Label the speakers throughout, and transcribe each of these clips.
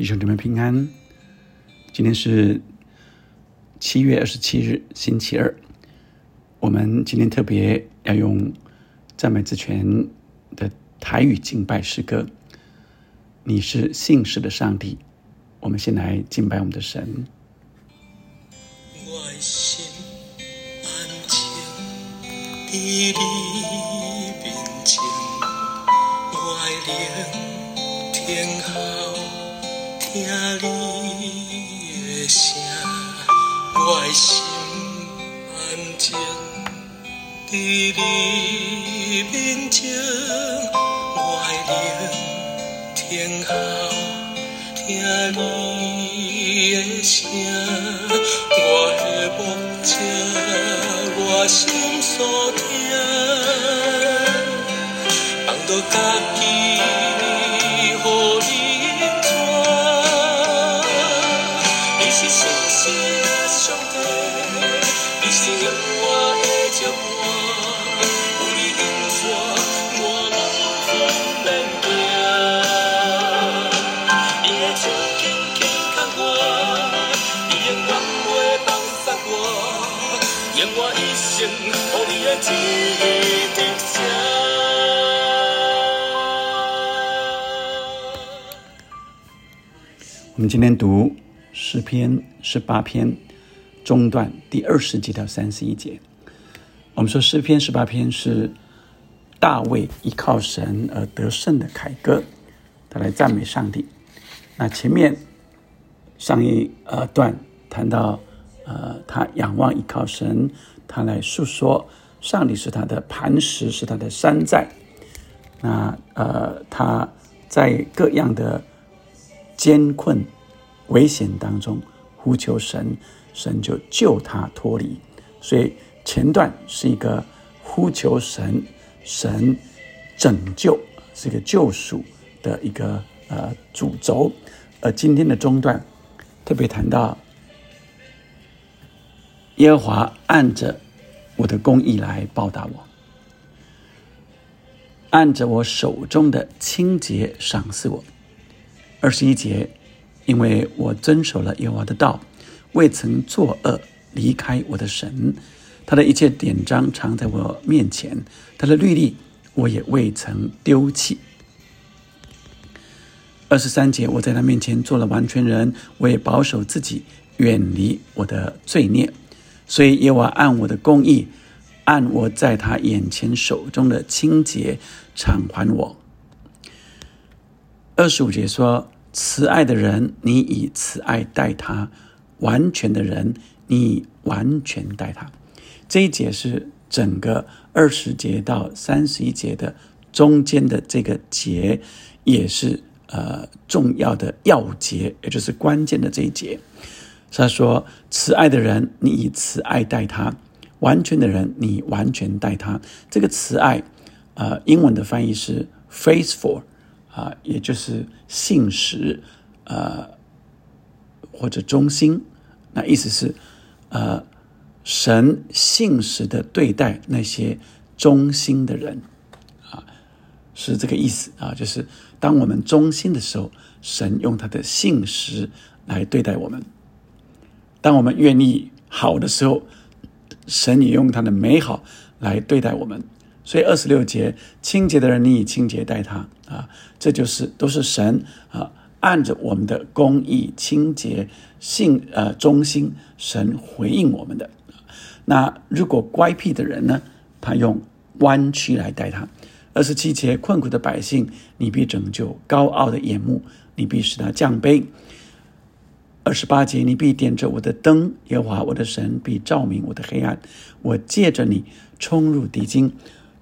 Speaker 1: 弟兄姊妹平安，今天是七月二十七日，星期二。我们今天特别要用赞美之泉的台语敬拜诗歌。你是信实的上帝，我们先来敬拜我们的神。
Speaker 2: 我心安静，伫你面前，我灵听候。听你的声，我的心安静，伫你面前，我的灵听候，听你的声，我的目睛，我心所听，放到家己，
Speaker 1: 我们今天读诗篇十八篇中段第二十节到三十一节。我们说诗篇十八篇是大卫依靠神而得胜的凯歌，他来赞美上帝。那前面上一呃段谈到呃他仰望依靠神，他来诉说上帝是他的磐石，是他的山寨。那呃他在各样的。艰困、危险当中呼求神，神就救他脱离。所以前段是一个呼求神，神拯救是一个救赎的一个呃主轴。而今天的中段特别谈到耶和华按着我的公义来报答我，按着我手中的清洁赏赐我。二十一节，因为我遵守了耶和华的道，未曾作恶，离开我的神，他的一切典章藏在我面前，他的律例我也未曾丢弃。二十三节，我在他面前做了完全人，我也保守自己，远离我的罪孽，所以耶和华按我的公义，按我在他眼前手中的清洁偿还我。二十五节说：“慈爱的人，你以慈爱待他；完全的人，你完全待他。”这一节是整个二十节到三十一节的中间的这个节，也是呃重要的要节，也就是关键的这一节。他说：“慈爱的人，你以慈爱待他；完全的人，你完全待他。”这个慈爱，呃，英文的翻译是 “faithful”。啊，也就是信实，呃，或者忠心，那意思是，呃，神信实的对待那些忠心的人，啊，是这个意思啊，就是当我们忠心的时候，神用他的信实来对待我们；当我们愿意好的时候，神也用他的美好来对待我们。所以二十六节，清洁的人，你以清洁待他啊，这就是都是神啊，按着我们的公义、清洁、信呃忠心，神回应我们的。那如果乖僻的人呢，他用弯曲来待他。二十七节，困苦的百姓，你必拯救；高傲的眼目，你必使他降卑。二十八节，你必点着我的灯，耶和华我的神必照明我的黑暗。我借着你冲入敌境。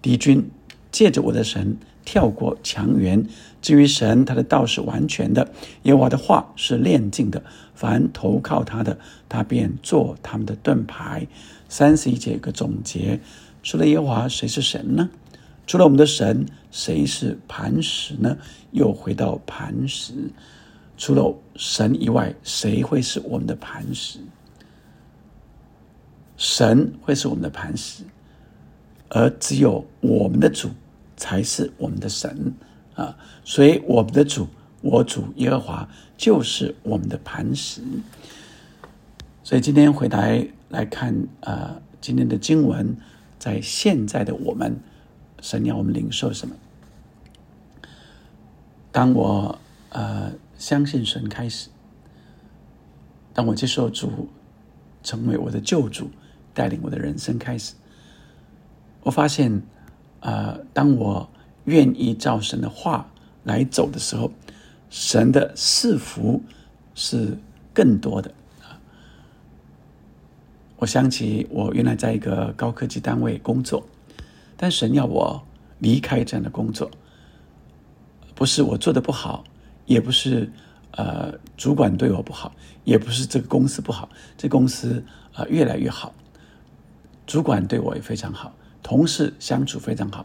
Speaker 1: 敌军借着我的神跳过墙垣。至于神，他的道是完全的，耶和华的话是炼净的。凡投靠他的，他便做他们的盾牌。三十一节有个总结：除了耶和华，谁是神呢？除了我们的神，谁是磐石呢？又回到磐石，除了神以外，谁会是我们的磐石？神会是我们的磐石。而只有我们的主才是我们的神啊，所以我们的主我主耶和华就是我们的磐石。所以今天回来来看，呃，今天的经文，在现在的我们，神要我们领受什么？当我呃相信神开始，当我接受主成为我的救主，带领我的人生开始，我发现，呃，当我愿意照神的话来走的时候，神的赐福是更多的。我想起我原来在一个高科技单位工作，但神要我离开这样的工作，不是我做的不好，也不是呃主管对我不好，也不是这个公司不好，这公司啊越来越好，主管对我也非常好，同事相处非常好，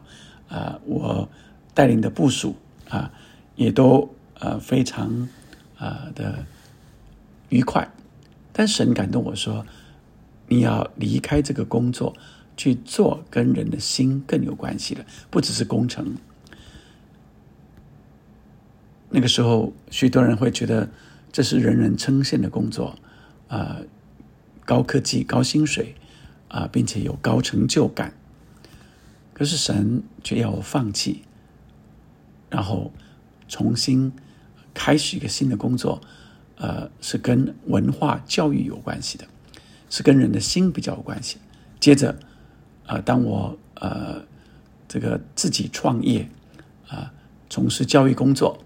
Speaker 1: 啊，我带领的部署啊也都呃非常啊的愉快，但神感动我说。你要离开这个工作，去做跟人的心更有关系的，不只是工程。那个时候，许多人会觉得这是人人称羡的工作，啊，高科技、高薪水，啊，并且有高成就感。可是神却要我放弃，然后重新开始一个新的工作，呃，是跟文化教育有关系的。是跟人的心比较有关系。接着，呃，当我呃这个自己创业，啊，从事教育工作，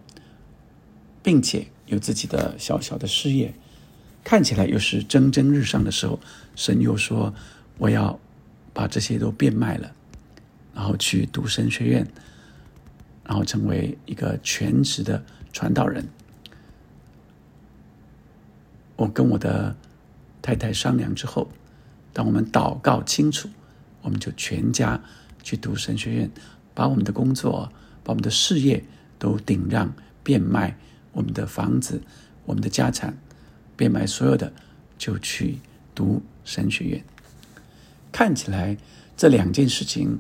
Speaker 1: 并且有自己的小小的事业，看起来又是蒸蒸日上的时候，神又说我要把这些都变卖了，然后去读神学院，然后成为一个全职的传道人。我跟我的。太太商量之后，当我们祷告清楚，我们就全家去读神学院，把我们的工作、把我们的事业都顶让变卖，我们的房子、我们的家产变卖，所有的就去读神学院。看起来这两件事情，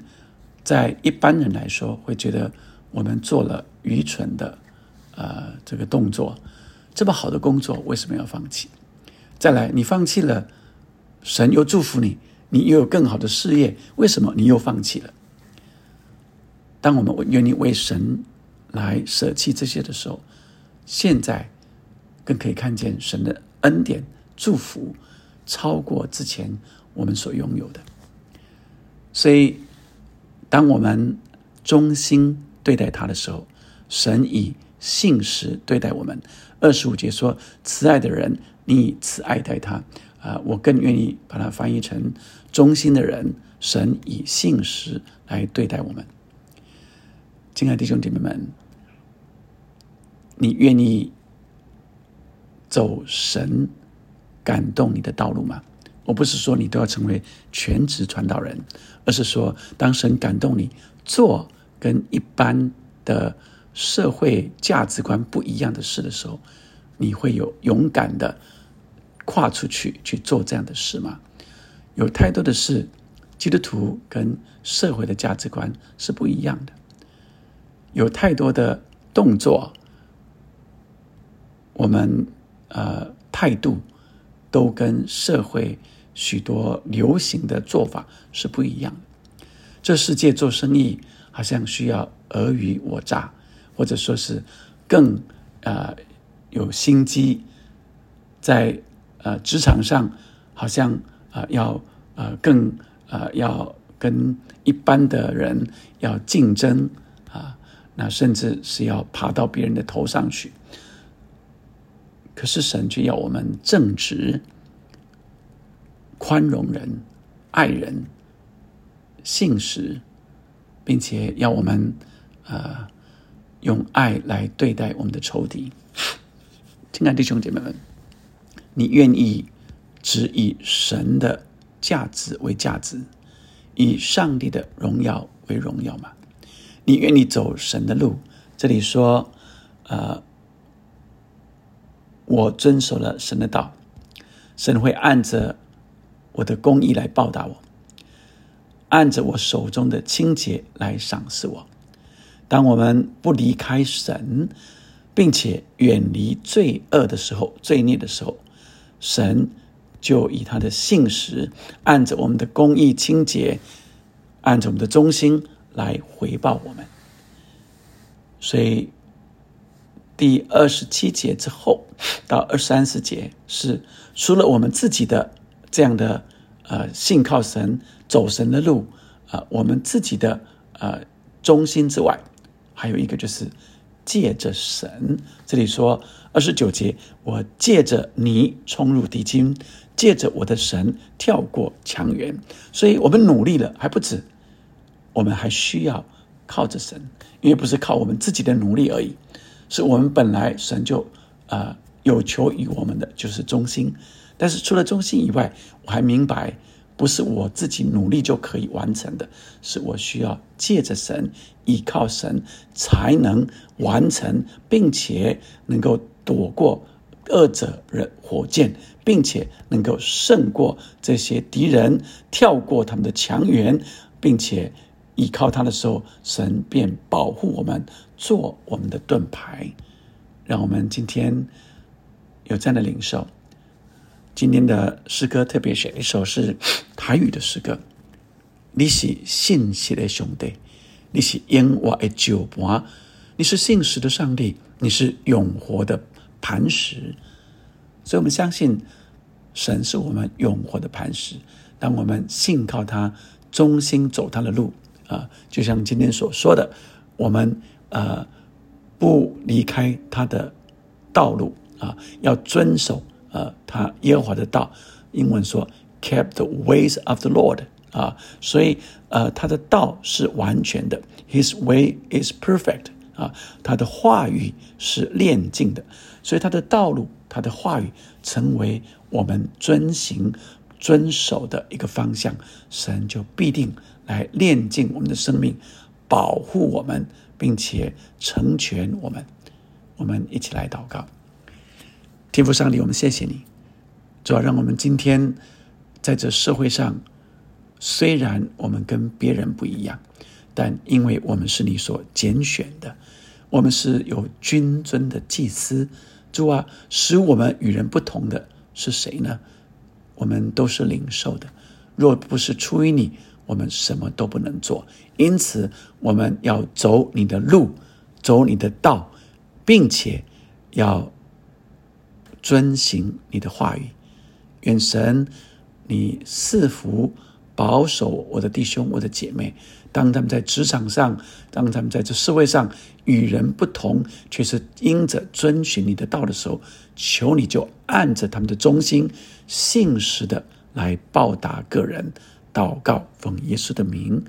Speaker 1: 在一般人来说会觉得我们做了愚蠢的呃这个动作，这么好的工作为什么要放弃？再来，你放弃了，神又祝福你，你又有更好的事业，为什么你又放弃了？当我们愿意为神来舍弃这些的时候，现在更可以看见神的恩典祝福超过之前我们所拥有的。所以，当我们忠心对待他的时候，神以信实对待我们。二十五节说：“慈爱的人。”你以慈爱待他，啊，我更愿意把它翻译成忠心的人。神以信实来对待我们，亲爱的弟兄姐妹们，你愿意走神感动你的道路吗？我不是说你都要成为全职传道人，而是说，当神感动你做跟一般的社会价值观不一样的事的时候，你会有勇敢的。跨出去去做这样的事吗？有太多的事，基督徒跟社会的价值观是不一样的。有太多的动作，我们呃态度都跟社会许多流行的做法是不一样的。这世界做生意好像需要尔虞我诈，或者说是更呃有心机在。呃，职场上好像啊，要呃更呃要跟一般的人要竞争啊，那甚至是要爬到别人的头上去。可是神却要我们正直、宽容人、爱人、信实，并且要我们呃用爱来对待我们的仇敌。亲爱的弟兄姐妹们。你愿意只以神的价值为价值，以上帝的荣耀为荣耀吗？你愿意走神的路？这里说，呃，我遵守了神的道，神会按着我的公义来报答我，按着我手中的清洁来赏赐我。当我们不离开神，并且远离罪恶的时候、罪孽的时候，神就以他的信实，按着我们的公义、清洁，按着我们的忠心来回报我们。所以第二十七节之后到二三十节是除了我们自己的这样的呃信靠神、走神的路啊，我们自己的呃忠心之外，还有一个就是借着神。这里说二十九节，我借着你冲入敌军，借着我的神跳过墙垣。所以我们努力了还不止，我们还需要靠着神，因为不是靠我们自己的努力而已。是我们本来神就呃有求于我们的就是忠心，但是除了忠心以外，我还明白不是我自己努力就可以完成的，是我需要借着神依靠神才能完成，并且能够躲过恶者人火箭，并且能够胜过这些敌人，跳过他们的墙垣，并且。依靠他的时候，神便保护我们，做我们的盾牌，让我们今天有这样的领受。今天的诗歌特别选一首是台语的诗歌。你是信实的兄弟，你是因我的酒盘，你是信实的上帝，你是永活的磐石。所以我们相信神是我们永活的磐石。当我们信靠他，忠心走他的路。啊，就像今天所说的，我们呃不离开他的道路啊，要遵守呃他耶和华的道。英文说 “kept the ways of the Lord” 啊，所以呃他的道是完全的，His way is perfect 啊，他的话语是炼净的，所以他的道路、他的话语成为我们遵行、遵守的一个方向，神就必定。来炼净我们的生命，保护我们，并且成全我们。我们一起来祷告，天父上帝，我们谢谢你，主要让我们今天在这社会上，虽然我们跟别人不一样，但因为我们是你所拣选的，我们是有君尊的祭司。主啊，使我们与人不同的是谁呢？我们都是领受的，若不是出于你。我们什么都不能做，因此我们要走你的路，走你的道，并且要遵行你的话语。愿神你赐福保守我的弟兄、我的姐妹，当他们在职场上，当他们在这社会上与人不同，却是因着遵循你的道的时候，求你就按着他们的忠心、信实的来报答个人。祷告，奉耶稣的名，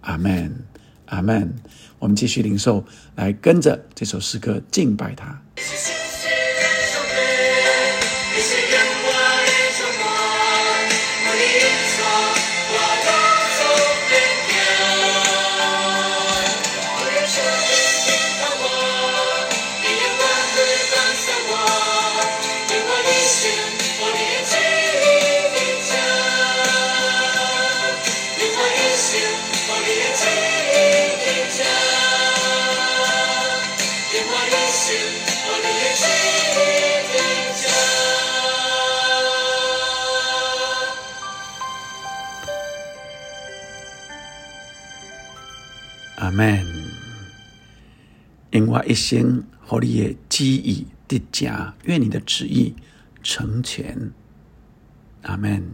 Speaker 1: 阿门，阿门。我们继续领受，来跟着这首诗歌敬拜他。阿门。因我一生和你的旨意叠加，愿你的旨意成全。阿门。